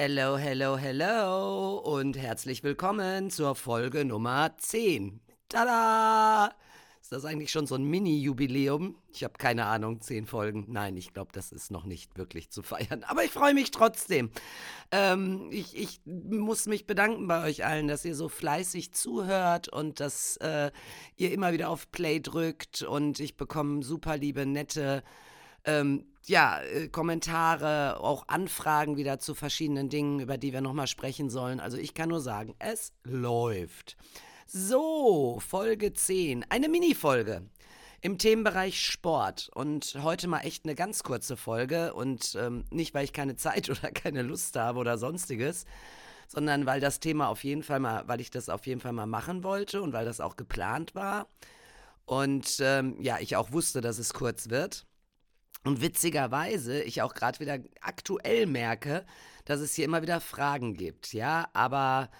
Hello, hello, hello und herzlich willkommen zur Folge Nummer 10. Tada! Ist das eigentlich schon so ein Mini-Jubiläum? Ich habe keine Ahnung, 10 Folgen. Nein, ich glaube, das ist noch nicht wirklich zu feiern. Aber ich freue mich trotzdem. Ähm, ich, ich, muss mich bedanken bei euch allen, dass ihr so fleißig zuhört und dass äh, ihr immer wieder auf Play drückt und ich bekomme super liebe, nette ähm, ja, äh, Kommentare, auch Anfragen wieder zu verschiedenen Dingen, über die wir nochmal sprechen sollen. Also ich kann nur sagen, es läuft. So, Folge 10, eine Mini-Folge im Themenbereich Sport. Und heute mal echt eine ganz kurze Folge und ähm, nicht, weil ich keine Zeit oder keine Lust habe oder sonstiges, sondern weil das Thema auf jeden Fall mal, weil ich das auf jeden Fall mal machen wollte und weil das auch geplant war. Und ähm, ja, ich auch wusste, dass es kurz wird. Und witzigerweise, ich auch gerade wieder aktuell merke, dass es hier immer wieder Fragen gibt, ja, aber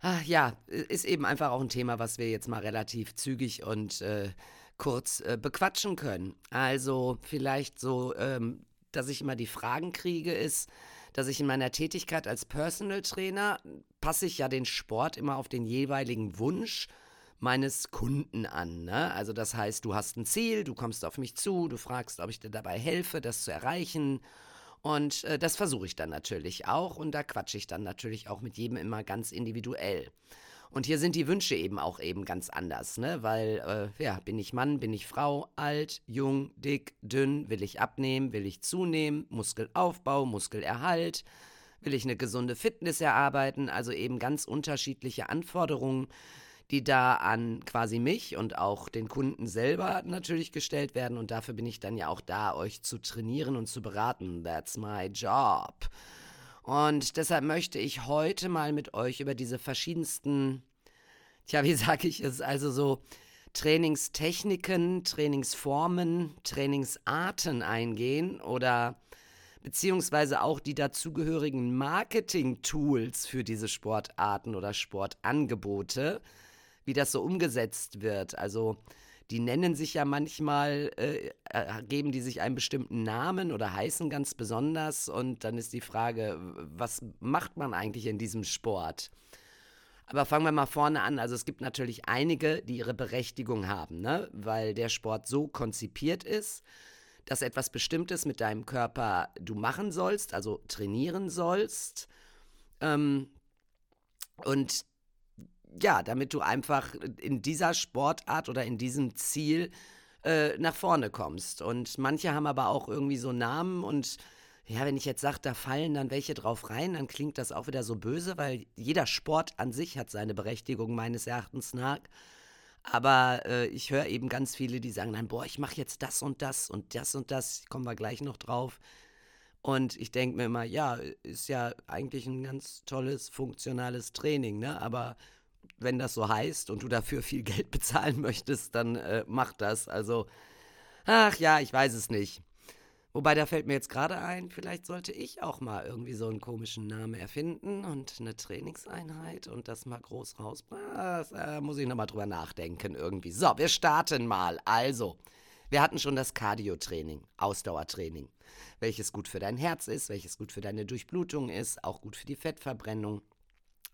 ach, ja, ist eben einfach auch ein Thema, was wir jetzt mal relativ zügig und äh, kurz äh, bequatschen können. Also vielleicht so, ähm, dass ich immer die Fragen kriege, ist, dass ich in meiner Tätigkeit als Personal Trainer passe ich ja den Sport immer auf den jeweiligen Wunsch meines Kunden an. Ne? Also das heißt, du hast ein Ziel, du kommst auf mich zu, du fragst, ob ich dir dabei helfe, das zu erreichen. Und äh, das versuche ich dann natürlich auch und da quatsche ich dann natürlich auch mit jedem immer ganz individuell. Und hier sind die Wünsche eben auch eben ganz anders, ne? Weil, äh, ja, bin ich Mann, bin ich Frau, alt, jung, dick, dünn, will ich abnehmen, will ich zunehmen, Muskelaufbau, Muskelerhalt, will ich eine gesunde Fitness erarbeiten, also eben ganz unterschiedliche Anforderungen, die da an quasi mich und auch den Kunden selber natürlich gestellt werden. Und dafür bin ich dann ja auch da, euch zu trainieren und zu beraten. That's my job. Und deshalb möchte ich heute mal mit euch über diese verschiedensten, tja, wie sage ich es, also so Trainingstechniken, Trainingsformen, Trainingsarten eingehen oder beziehungsweise auch die dazugehörigen Marketing-Tools für diese Sportarten oder Sportangebote wie das so umgesetzt wird. Also die nennen sich ja manchmal, äh, äh, geben die sich einen bestimmten Namen oder heißen ganz besonders. Und dann ist die Frage, was macht man eigentlich in diesem Sport? Aber fangen wir mal vorne an. Also es gibt natürlich einige, die ihre Berechtigung haben, ne? weil der Sport so konzipiert ist, dass etwas Bestimmtes mit deinem Körper du machen sollst, also trainieren sollst. Ähm, und ja, damit du einfach in dieser Sportart oder in diesem Ziel äh, nach vorne kommst. Und manche haben aber auch irgendwie so Namen und ja, wenn ich jetzt sage, da fallen dann welche drauf rein, dann klingt das auch wieder so böse, weil jeder Sport an sich hat seine Berechtigung meines Erachtens nach. Aber äh, ich höre eben ganz viele, die sagen dann, boah, ich mache jetzt das und das und das und das, kommen wir gleich noch drauf. Und ich denke mir immer, ja, ist ja eigentlich ein ganz tolles, funktionales Training, ne? Aber wenn das so heißt und du dafür viel Geld bezahlen möchtest, dann äh, mach das. Also, ach ja, ich weiß es nicht. Wobei, da fällt mir jetzt gerade ein, vielleicht sollte ich auch mal irgendwie so einen komischen Namen erfinden und eine Trainingseinheit und das mal groß rausbringen. Da muss ich nochmal drüber nachdenken irgendwie. So, wir starten mal. Also, wir hatten schon das Cardio-Training, Ausdauertraining, welches gut für dein Herz ist, welches gut für deine Durchblutung ist, auch gut für die Fettverbrennung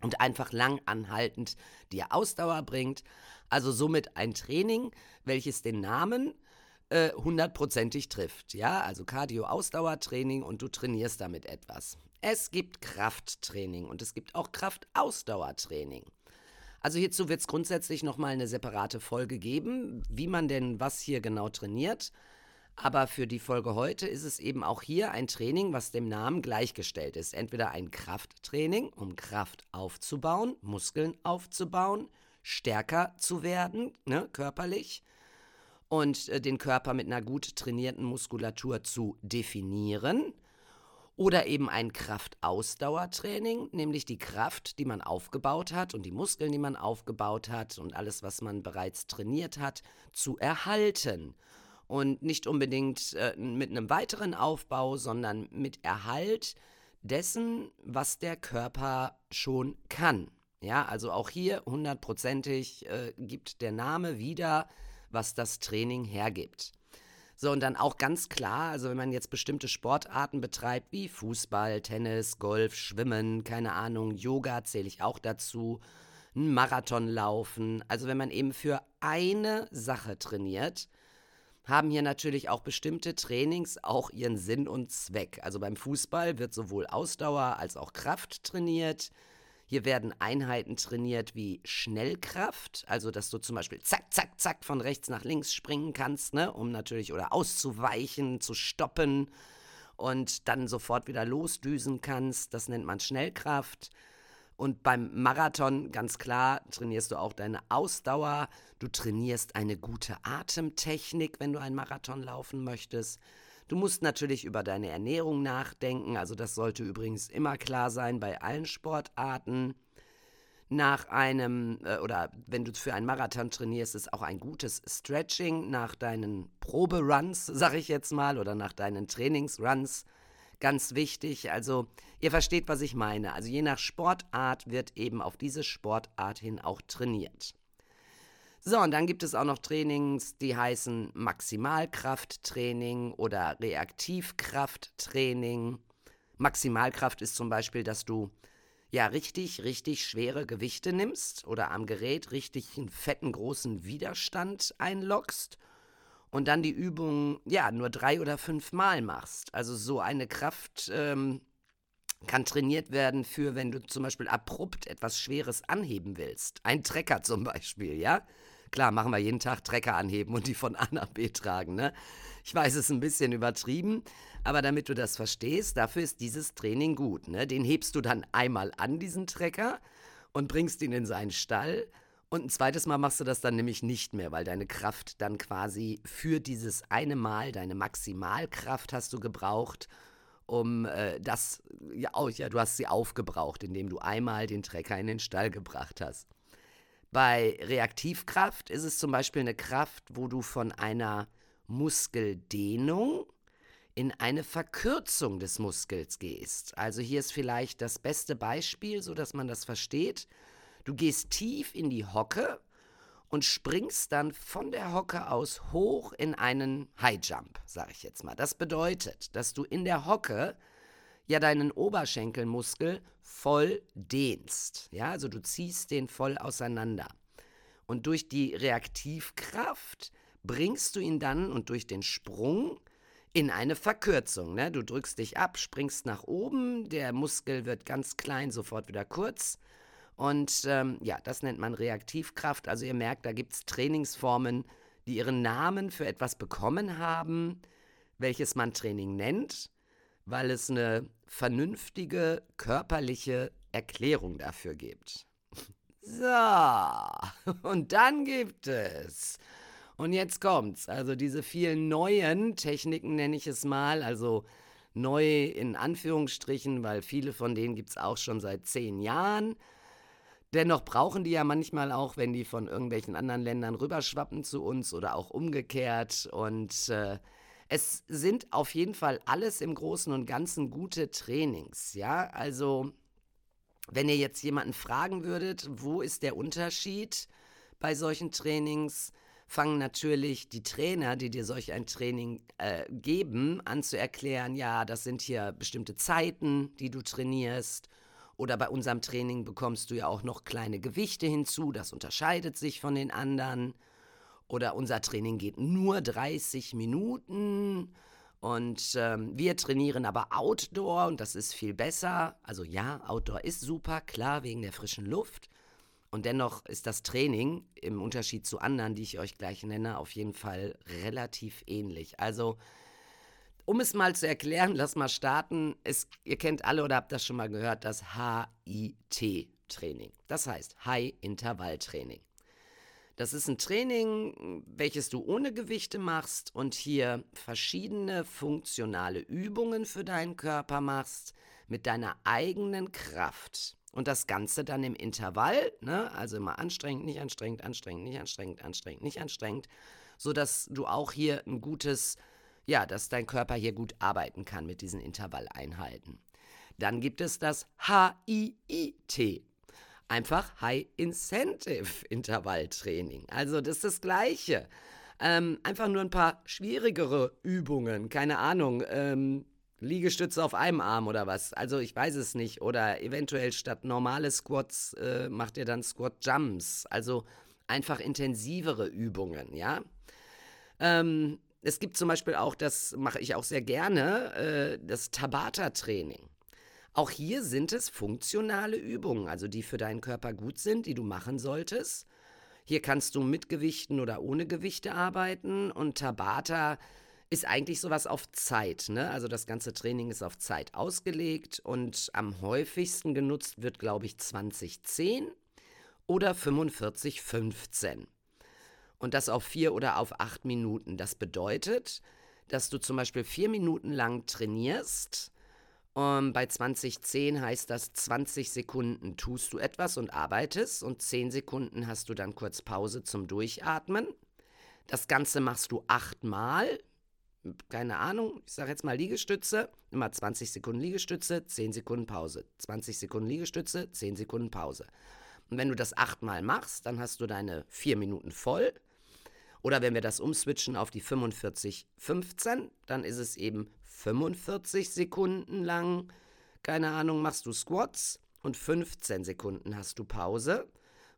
und einfach lang anhaltend dir Ausdauer bringt. Also somit ein Training, welches den Namen äh, hundertprozentig trifft. Ja, also Cardio-Ausdauertraining und du trainierst damit etwas. Es gibt Krafttraining und es gibt auch Kraftausdauertraining. Also hierzu wird es grundsätzlich nochmal eine separate Folge geben, wie man denn was hier genau trainiert. Aber für die Folge heute ist es eben auch hier ein Training, was dem Namen gleichgestellt ist. Entweder ein Krafttraining, um Kraft aufzubauen, Muskeln aufzubauen, stärker zu werden, ne, körperlich, und äh, den Körper mit einer gut trainierten Muskulatur zu definieren. Oder eben ein Kraftausdauertraining, nämlich die Kraft, die man aufgebaut hat und die Muskeln, die man aufgebaut hat und alles, was man bereits trainiert hat, zu erhalten und nicht unbedingt äh, mit einem weiteren Aufbau, sondern mit Erhalt dessen, was der Körper schon kann. Ja, also auch hier hundertprozentig äh, gibt der Name wieder, was das Training hergibt. So, und dann auch ganz klar, also wenn man jetzt bestimmte Sportarten betreibt, wie Fußball, Tennis, Golf, Schwimmen, keine Ahnung, Yoga zähle ich auch dazu, einen Marathon laufen. Also wenn man eben für eine Sache trainiert, haben hier natürlich auch bestimmte Trainings auch ihren Sinn und Zweck. Also beim Fußball wird sowohl Ausdauer als auch Kraft trainiert. Hier werden Einheiten trainiert wie Schnellkraft, also dass du zum Beispiel zack, zack, zack von rechts nach links springen kannst, ne, um natürlich oder auszuweichen, zu stoppen und dann sofort wieder losdüsen kannst. Das nennt man Schnellkraft. Und beim Marathon, ganz klar, trainierst du auch deine Ausdauer. Du trainierst eine gute Atemtechnik, wenn du einen Marathon laufen möchtest. Du musst natürlich über deine Ernährung nachdenken. Also das sollte übrigens immer klar sein bei allen Sportarten. Nach einem, äh, oder wenn du für einen Marathon trainierst, ist auch ein gutes Stretching nach deinen Proberuns, sag ich jetzt mal, oder nach deinen Trainingsruns ganz wichtig. Also ihr versteht, was ich meine. Also je nach Sportart wird eben auf diese Sportart hin auch trainiert. So, und dann gibt es auch noch Trainings, die heißen Maximalkrafttraining oder Reaktivkrafttraining. Maximalkraft ist zum Beispiel, dass du ja richtig, richtig schwere Gewichte nimmst oder am Gerät richtig einen fetten großen Widerstand einlockst und dann die Übung ja nur drei oder fünf Mal machst. Also so eine Kraft ähm, kann trainiert werden für, wenn du zum Beispiel abrupt etwas Schweres anheben willst. Ein Trecker zum Beispiel, ja. Klar, machen wir jeden Tag Trecker anheben und die von A nach B tragen, ne? Ich weiß, es ist ein bisschen übertrieben, aber damit du das verstehst, dafür ist dieses Training gut, ne? Den hebst du dann einmal an, diesen Trecker, und bringst ihn in seinen Stall und ein zweites Mal machst du das dann nämlich nicht mehr, weil deine Kraft dann quasi für dieses eine Mal, deine Maximalkraft hast du gebraucht, um äh, das, ja, oh, ja, du hast sie aufgebraucht, indem du einmal den Trecker in den Stall gebracht hast. Bei Reaktivkraft ist es zum Beispiel eine Kraft, wo du von einer Muskeldehnung in eine Verkürzung des Muskels gehst. Also hier ist vielleicht das beste Beispiel, so dass man das versteht. Du gehst tief in die Hocke und springst dann von der Hocke aus hoch in einen High Jump, sage ich jetzt mal. Das bedeutet, dass du in der Hocke ja deinen Oberschenkelmuskel voll dehnst. Ja, also du ziehst den voll auseinander. Und durch die Reaktivkraft bringst du ihn dann und durch den Sprung in eine Verkürzung. Ne? Du drückst dich ab, springst nach oben, der Muskel wird ganz klein, sofort wieder kurz und ähm, ja, das nennt man Reaktivkraft. Also ihr merkt, da gibt es Trainingsformen, die ihren Namen für etwas bekommen haben, welches man Training nennt, weil es eine vernünftige körperliche Erklärung dafür gibt. So, und dann gibt es. Und jetzt kommt's. Also diese vielen neuen Techniken nenne ich es mal, also neu in Anführungsstrichen, weil viele von denen gibt es auch schon seit zehn Jahren. Dennoch brauchen die ja manchmal auch, wenn die von irgendwelchen anderen Ländern rüberschwappen zu uns oder auch umgekehrt. Und äh, es sind auf jeden Fall alles im Großen und Ganzen gute Trainings. Ja, also wenn ihr jetzt jemanden fragen würdet, wo ist der Unterschied bei solchen Trainings, fangen natürlich die Trainer, die dir solch ein Training äh, geben, an zu erklären, ja, das sind hier bestimmte Zeiten, die du trainierst oder bei unserem Training bekommst du ja auch noch kleine Gewichte hinzu, das unterscheidet sich von den anderen. Oder unser Training geht nur 30 Minuten. Und ähm, wir trainieren aber Outdoor und das ist viel besser. Also ja, Outdoor ist super, klar, wegen der frischen Luft. Und dennoch ist das Training im Unterschied zu anderen, die ich euch gleich nenne, auf jeden Fall relativ ähnlich. Also um es mal zu erklären, lass mal starten. Es, ihr kennt alle oder habt das schon mal gehört, das HIT-Training. Das heißt High-Intervall-Training. Das ist ein Training, welches du ohne Gewichte machst und hier verschiedene funktionale Übungen für deinen Körper machst mit deiner eigenen Kraft. Und das Ganze dann im Intervall, ne? also immer anstrengend, nicht anstrengend, anstrengend, nicht anstrengend, anstrengend, nicht anstrengend, sodass du auch hier ein gutes ja, dass dein Körper hier gut arbeiten kann mit diesen Intervalleinheiten. Dann gibt es das HIIT. Einfach High Incentive Intervalltraining. Also das ist das Gleiche. Ähm, einfach nur ein paar schwierigere Übungen, keine Ahnung. Ähm, Liegestütze auf einem Arm oder was. Also ich weiß es nicht. Oder eventuell statt normale Squats äh, macht ihr dann Squat Jumps. Also einfach intensivere Übungen, ja. Ähm, es gibt zum Beispiel auch, das mache ich auch sehr gerne, äh, das Tabata-Training. Auch hier sind es funktionale Übungen, also die für deinen Körper gut sind, die du machen solltest. Hier kannst du mit Gewichten oder ohne Gewichte arbeiten und Tabata ist eigentlich sowas auf Zeit. Ne? Also das ganze Training ist auf Zeit ausgelegt und am häufigsten genutzt wird, glaube ich, 2010 oder 4515. Und das auf vier oder auf acht Minuten. Das bedeutet, dass du zum Beispiel vier Minuten lang trainierst um, bei 2010 heißt das 20 Sekunden tust du etwas und arbeitest und 10 Sekunden hast du dann kurz Pause zum Durchatmen. Das Ganze machst du achtmal. Keine Ahnung, ich sage jetzt mal Liegestütze. Immer 20 Sekunden Liegestütze, 10 Sekunden Pause. 20 Sekunden Liegestütze, 10 Sekunden Pause. Und wenn du das achtmal machst, dann hast du deine 4 Minuten voll. Oder wenn wir das umswitchen auf die 45, 15, dann ist es eben 45 Sekunden lang, keine Ahnung, machst du Squats und 15 Sekunden hast du Pause.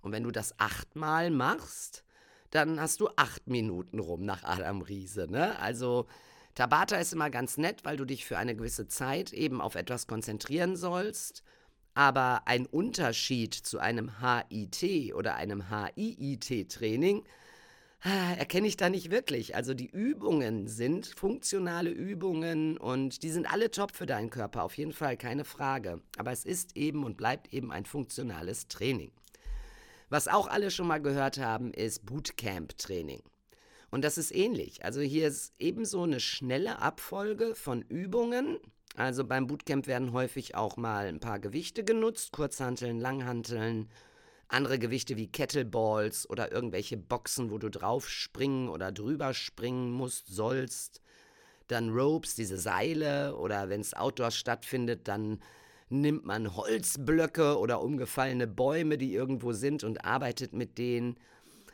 Und wenn du das achtmal machst, dann hast du acht Minuten rum nach Adam Riese. Ne? Also Tabata ist immer ganz nett, weil du dich für eine gewisse Zeit eben auf etwas konzentrieren sollst. Aber ein Unterschied zu einem HIT oder einem HIIT-Training Ah, erkenne ich da nicht wirklich. Also die Übungen sind funktionale Übungen und die sind alle top für deinen Körper, auf jeden Fall, keine Frage. Aber es ist eben und bleibt eben ein funktionales Training. Was auch alle schon mal gehört haben, ist Bootcamp-Training. Und das ist ähnlich. Also hier ist ebenso eine schnelle Abfolge von Übungen. Also beim Bootcamp werden häufig auch mal ein paar Gewichte genutzt, Kurzhanteln, Langhanteln, andere Gewichte wie Kettleballs oder irgendwelche Boxen, wo du drauf springen oder drüber springen musst, sollst. Dann Ropes, diese Seile oder wenn es outdoor stattfindet, dann nimmt man Holzblöcke oder umgefallene Bäume, die irgendwo sind und arbeitet mit denen.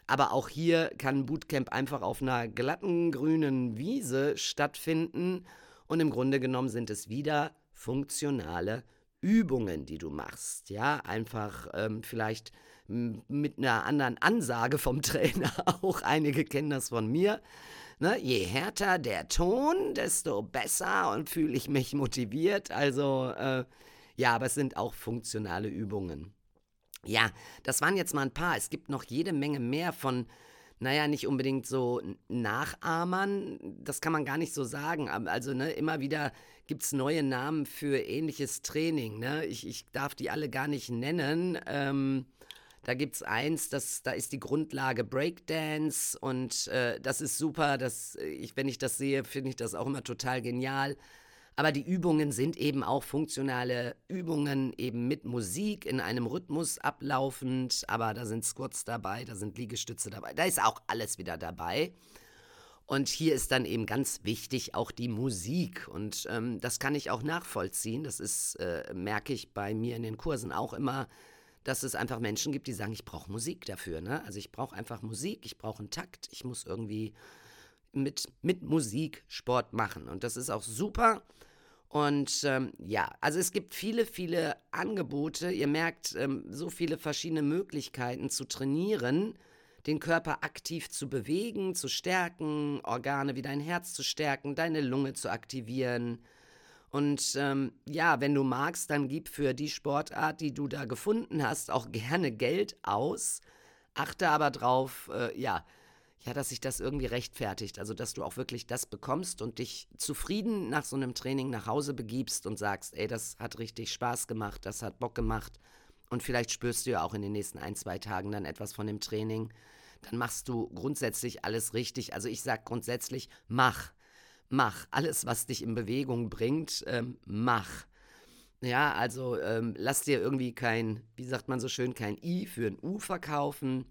Aber auch hier kann Bootcamp einfach auf einer glatten grünen Wiese stattfinden und im Grunde genommen sind es wieder funktionale Übungen, die du machst. Ja, einfach ähm, vielleicht mit einer anderen Ansage vom Trainer auch. Einige kennen das von mir. Ne, je härter der Ton, desto besser und fühle ich mich motiviert. Also äh, ja, aber es sind auch funktionale Übungen. Ja, das waren jetzt mal ein paar. Es gibt noch jede Menge mehr von naja, nicht unbedingt so Nachahmern, das kann man gar nicht so sagen. Also ne, immer wieder gibt es neue Namen für ähnliches Training. Ne? Ich, ich darf die alle gar nicht nennen. Ähm, da gibt es eins, das, da ist die Grundlage Breakdance und äh, das ist super. Das, ich, wenn ich das sehe, finde ich das auch immer total genial. Aber die Übungen sind eben auch funktionale Übungen, eben mit Musik in einem Rhythmus ablaufend. Aber da sind Squats dabei, da sind Liegestütze dabei, da ist auch alles wieder dabei. Und hier ist dann eben ganz wichtig auch die Musik. Und ähm, das kann ich auch nachvollziehen. Das ist, äh, merke ich bei mir in den Kursen auch immer, dass es einfach Menschen gibt, die sagen, ich brauche Musik dafür. Ne? Also ich brauche einfach Musik, ich brauche einen Takt, ich muss irgendwie mit, mit Musik Sport machen. Und das ist auch super. Und ähm, ja, also es gibt viele, viele Angebote. Ihr merkt, ähm, so viele verschiedene Möglichkeiten zu trainieren, den Körper aktiv zu bewegen, zu stärken, Organe wie dein Herz zu stärken, deine Lunge zu aktivieren. Und ähm, ja, wenn du magst, dann gib für die Sportart, die du da gefunden hast, auch gerne Geld aus. Achte aber drauf, äh, ja, ja, dass sich das irgendwie rechtfertigt. Also, dass du auch wirklich das bekommst und dich zufrieden nach so einem Training nach Hause begibst und sagst, ey, das hat richtig Spaß gemacht, das hat Bock gemacht. Und vielleicht spürst du ja auch in den nächsten ein, zwei Tagen dann etwas von dem Training. Dann machst du grundsätzlich alles richtig. Also ich sage grundsätzlich, mach, mach. Alles, was dich in Bewegung bringt, ähm, mach. Ja, also ähm, lass dir irgendwie kein, wie sagt man so schön, kein I für ein U verkaufen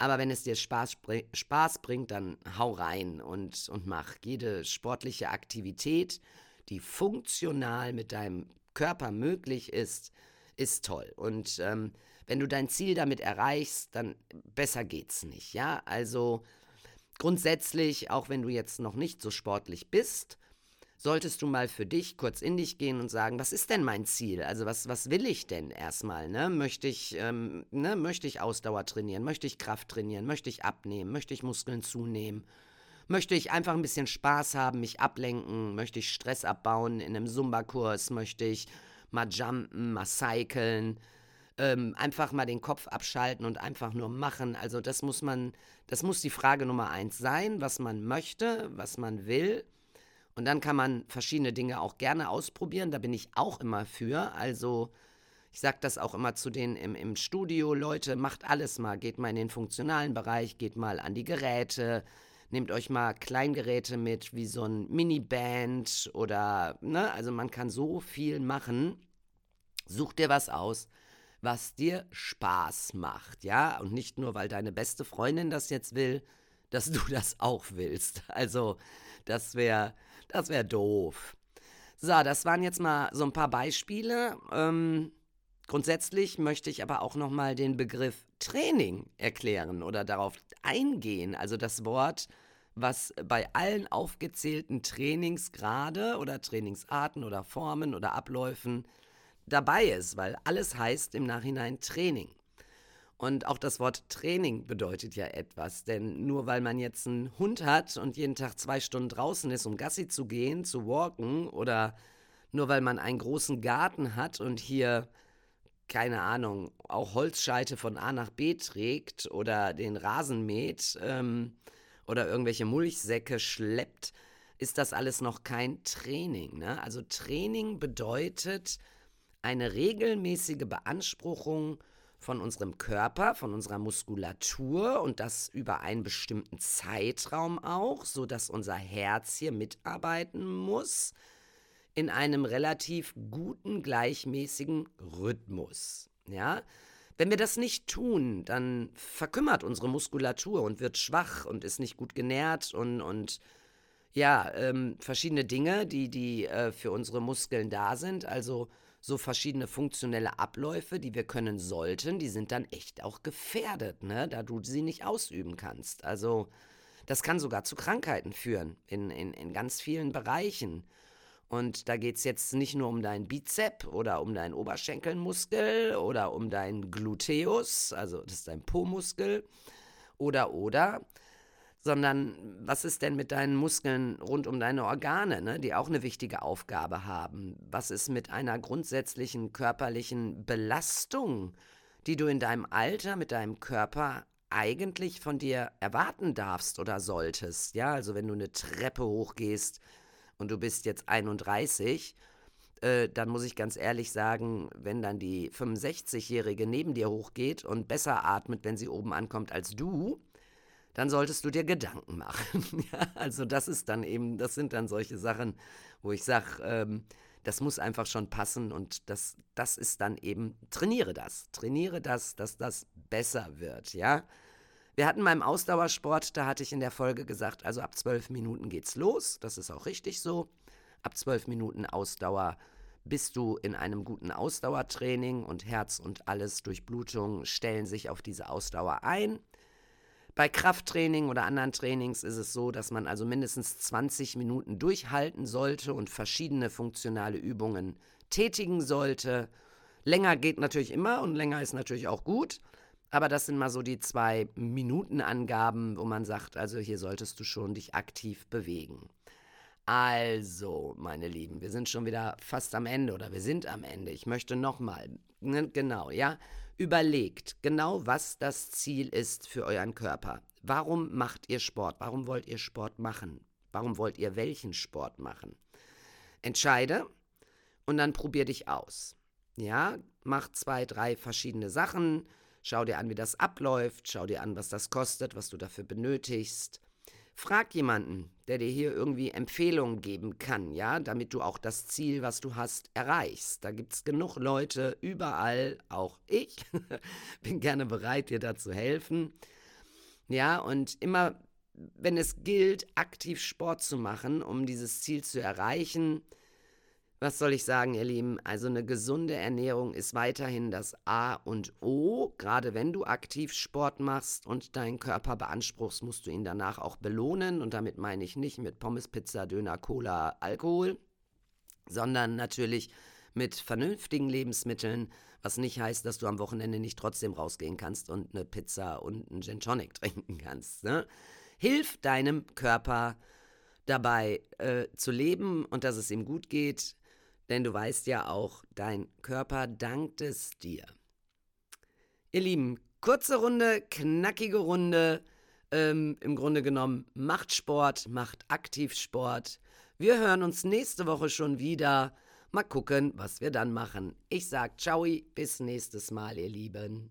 aber wenn es dir Spaß, Spaß bringt, dann hau rein und, und mach. Jede sportliche Aktivität, die funktional mit deinem Körper möglich ist, ist toll. Und ähm, wenn du dein Ziel damit erreichst, dann besser geht's nicht. Ja, also grundsätzlich, auch wenn du jetzt noch nicht so sportlich bist, solltest du mal für dich kurz in dich gehen und sagen, was ist denn mein Ziel? Also was, was will ich denn erstmal? Ne? Möchte, ich, ähm, ne? möchte ich Ausdauer trainieren? Möchte ich Kraft trainieren? Möchte ich abnehmen? Möchte ich Muskeln zunehmen? Möchte ich einfach ein bisschen Spaß haben, mich ablenken? Möchte ich Stress abbauen in einem Zumba-Kurs? Möchte ich mal jumpen, mal cyclen? Ähm, einfach mal den Kopf abschalten und einfach nur machen. Also das muss man, das muss die Frage Nummer eins sein, was man möchte, was man will. Und dann kann man verschiedene Dinge auch gerne ausprobieren. Da bin ich auch immer für. Also ich sage das auch immer zu denen im, im Studio, Leute, macht alles mal. Geht mal in den funktionalen Bereich, geht mal an die Geräte, nehmt euch mal Kleingeräte mit, wie so ein Miniband oder, ne, also man kann so viel machen. Such dir was aus, was dir Spaß macht, ja, und nicht nur, weil deine beste Freundin das jetzt will, dass du das auch willst. Also, das wäre das wäre doof. So, das waren jetzt mal so ein paar Beispiele. Ähm, grundsätzlich möchte ich aber auch noch mal den Begriff Training erklären oder darauf eingehen. Also das Wort, was bei allen aufgezählten Trainingsgrade oder Trainingsarten oder Formen oder Abläufen dabei ist, weil alles heißt im Nachhinein Training. Und auch das Wort Training bedeutet ja etwas, denn nur weil man jetzt einen Hund hat und jeden Tag zwei Stunden draußen ist, um Gassi zu gehen, zu walken, oder nur weil man einen großen Garten hat und hier, keine Ahnung, auch Holzscheite von A nach B trägt oder den Rasen mäht ähm, oder irgendwelche Mulchsäcke schleppt, ist das alles noch kein Training. Ne? Also Training bedeutet eine regelmäßige Beanspruchung von unserem Körper, von unserer Muskulatur und das über einen bestimmten Zeitraum auch, so dass unser Herz hier mitarbeiten muss in einem relativ guten gleichmäßigen Rhythmus. Ja? Wenn wir das nicht tun, dann verkümmert unsere Muskulatur und wird schwach und ist nicht gut genährt und, und ja, ähm, verschiedene Dinge, die, die äh, für unsere Muskeln da sind. Also so verschiedene funktionelle Abläufe, die wir können sollten, die sind dann echt auch gefährdet, ne? da du sie nicht ausüben kannst. Also das kann sogar zu Krankheiten führen in, in, in ganz vielen Bereichen. Und da geht es jetzt nicht nur um deinen Bizep oder um deinen Oberschenkelmuskel oder um deinen Gluteus, also das ist dein Po-Muskel, oder oder, sondern was ist denn mit deinen Muskeln rund um deine Organe, ne, die auch eine wichtige Aufgabe haben? Was ist mit einer grundsätzlichen körperlichen Belastung, die du in deinem Alter mit deinem Körper eigentlich von dir erwarten darfst oder solltest? Ja, also wenn du eine Treppe hochgehst und du bist jetzt 31, äh, dann muss ich ganz ehrlich sagen, wenn dann die 65-Jährige neben dir hochgeht und besser atmet, wenn sie oben ankommt als du, dann solltest du dir Gedanken machen. ja, also das ist dann eben, das sind dann solche Sachen, wo ich sage, ähm, das muss einfach schon passen und das, das ist dann eben, trainiere das, trainiere das, dass das besser wird, ja. Wir hatten beim Ausdauersport, da hatte ich in der Folge gesagt, also ab zwölf Minuten geht's los, das ist auch richtig so. Ab zwölf Minuten Ausdauer bist du in einem guten Ausdauertraining und Herz und alles Durchblutung stellen sich auf diese Ausdauer ein. Bei Krafttraining oder anderen Trainings ist es so, dass man also mindestens 20 Minuten durchhalten sollte und verschiedene funktionale Übungen tätigen sollte. Länger geht natürlich immer und länger ist natürlich auch gut. Aber das sind mal so die zwei Minutenangaben, wo man sagt, also hier solltest du schon dich aktiv bewegen. Also, meine Lieben, wir sind schon wieder fast am Ende oder wir sind am Ende. Ich möchte nochmal, ne, genau, ja, Überlegt genau, was das Ziel ist für euren Körper. Warum macht ihr Sport? Warum wollt ihr Sport machen? Warum wollt ihr welchen Sport machen? Entscheide und dann probier dich aus. Ja, mach zwei, drei verschiedene Sachen. Schau dir an, wie das abläuft. Schau dir an, was das kostet, was du dafür benötigst. Frag jemanden, der dir hier irgendwie Empfehlungen geben kann, ja, damit du auch das Ziel, was du hast, erreichst. Da gibt es genug Leute überall, auch ich bin gerne bereit, dir da zu helfen. Ja, und immer, wenn es gilt, aktiv Sport zu machen, um dieses Ziel zu erreichen, Was soll ich sagen, ihr Lieben? Also eine gesunde Ernährung ist weiterhin das A und O. Gerade wenn du aktiv Sport machst und deinen Körper beanspruchst, musst du ihn danach auch belohnen. Und damit meine ich nicht mit Pommes, Pizza, Döner, Cola, Alkohol, sondern natürlich mit vernünftigen Lebensmitteln, was nicht heißt, dass du am Wochenende nicht trotzdem rausgehen kannst und eine Pizza und einen Gin Tonic trinken kannst. Ne? Hilf deinem Körper dabei äh, zu leben und dass es ihm gut geht denn du weißt ja auch, dein Körper dankt es dir. Ihr Lieben, kurze Runde, knackige Runde. Ähm, Im Grunde genommen, macht Sport, macht aktiv Sport. Wir hören uns nächste Woche schon wieder. Mal gucken, was wir dann machen. Ich sag ciao, bis nächstes Mal, ihr Lieben.